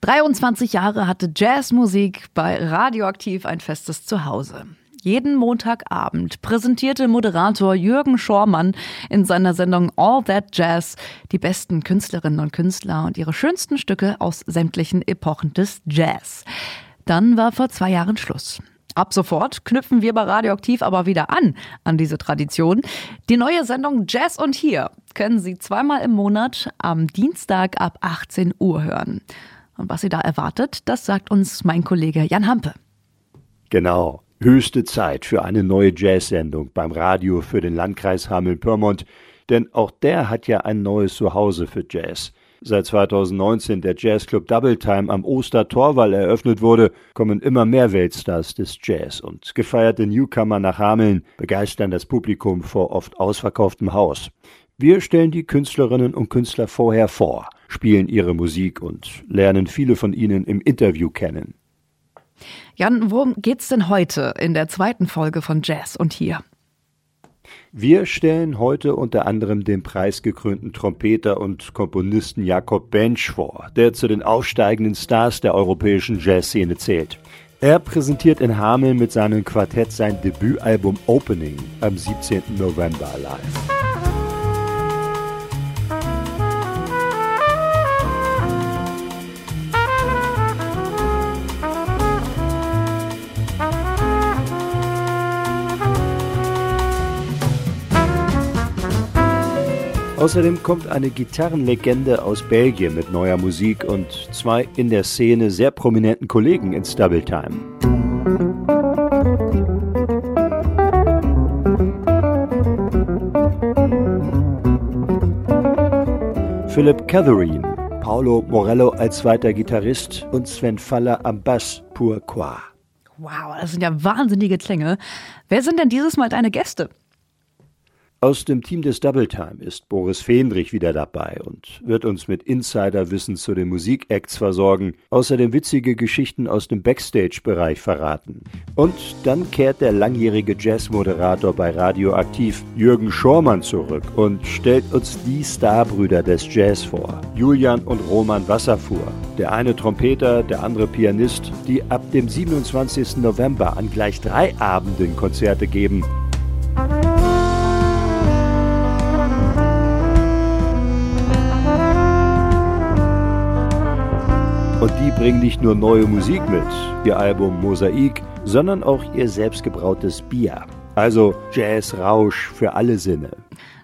23 Jahre hatte Jazzmusik bei Radioaktiv ein festes Zuhause. Jeden Montagabend präsentierte Moderator Jürgen Schormann in seiner Sendung All That Jazz die besten Künstlerinnen und Künstler und ihre schönsten Stücke aus sämtlichen Epochen des Jazz. Dann war vor zwei Jahren Schluss. Ab sofort knüpfen wir bei Radioaktiv aber wieder an an diese Tradition. Die neue Sendung Jazz und Hier können Sie zweimal im Monat am Dienstag ab 18 Uhr hören. Und was Sie da erwartet, das sagt uns mein Kollege Jan Hampe. Genau. Höchste Zeit für eine neue Jazz-Sendung beim Radio für den Landkreis Hameln-Pyrmont, denn auch der hat ja ein neues Zuhause für Jazz. Seit 2019 der Jazzclub Double Time am Ostertorwall eröffnet wurde, kommen immer mehr Weltstars des Jazz und gefeierte Newcomer nach Hameln begeistern das Publikum vor oft ausverkauftem Haus. Wir stellen die Künstlerinnen und Künstler vorher vor, spielen ihre Musik und lernen viele von ihnen im Interview kennen. Jan, worum geht's denn heute in der zweiten Folge von Jazz und hier? Wir stellen heute unter anderem den preisgekrönten Trompeter und Komponisten Jakob Bench vor, der zu den aufsteigenden Stars der europäischen Jazzszene zählt. Er präsentiert in Hameln mit seinem Quartett sein Debütalbum Opening am 17. November live. Außerdem kommt eine Gitarrenlegende aus Belgien mit neuer Musik und zwei in der Szene sehr prominenten Kollegen ins Double Time. Philip Catherine, Paolo Morello als zweiter Gitarrist und Sven Faller am Bass Pourquoi. Wow, das sind ja wahnsinnige Klänge. Wer sind denn dieses Mal deine Gäste? Aus dem Team des Double Time ist Boris Fendrich wieder dabei und wird uns mit Insiderwissen zu den Musikacts versorgen, außerdem witzige Geschichten aus dem Backstage-Bereich verraten. Und dann kehrt der langjährige Jazzmoderator bei Radioaktiv Jürgen Schormann zurück und stellt uns die Starbrüder des Jazz vor, Julian und Roman Wasserfuhr. Der eine Trompeter, der andere Pianist, die ab dem 27. November an gleich drei Abenden Konzerte geben Und die bringen nicht nur neue Musik mit, ihr Album Mosaik, sondern auch ihr selbstgebrautes Bier. Also Jazz-Rausch für alle Sinne.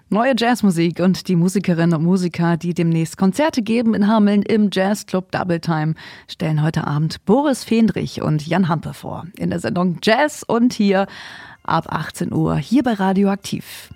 Neue Jazzmusik und die Musikerinnen und Musiker, die demnächst Konzerte geben in Hameln im Jazzclub Double Time, stellen heute Abend Boris Fendrich und Jan Hampe vor. In der Sendung Jazz und hier ab 18 Uhr hier bei Radioaktiv.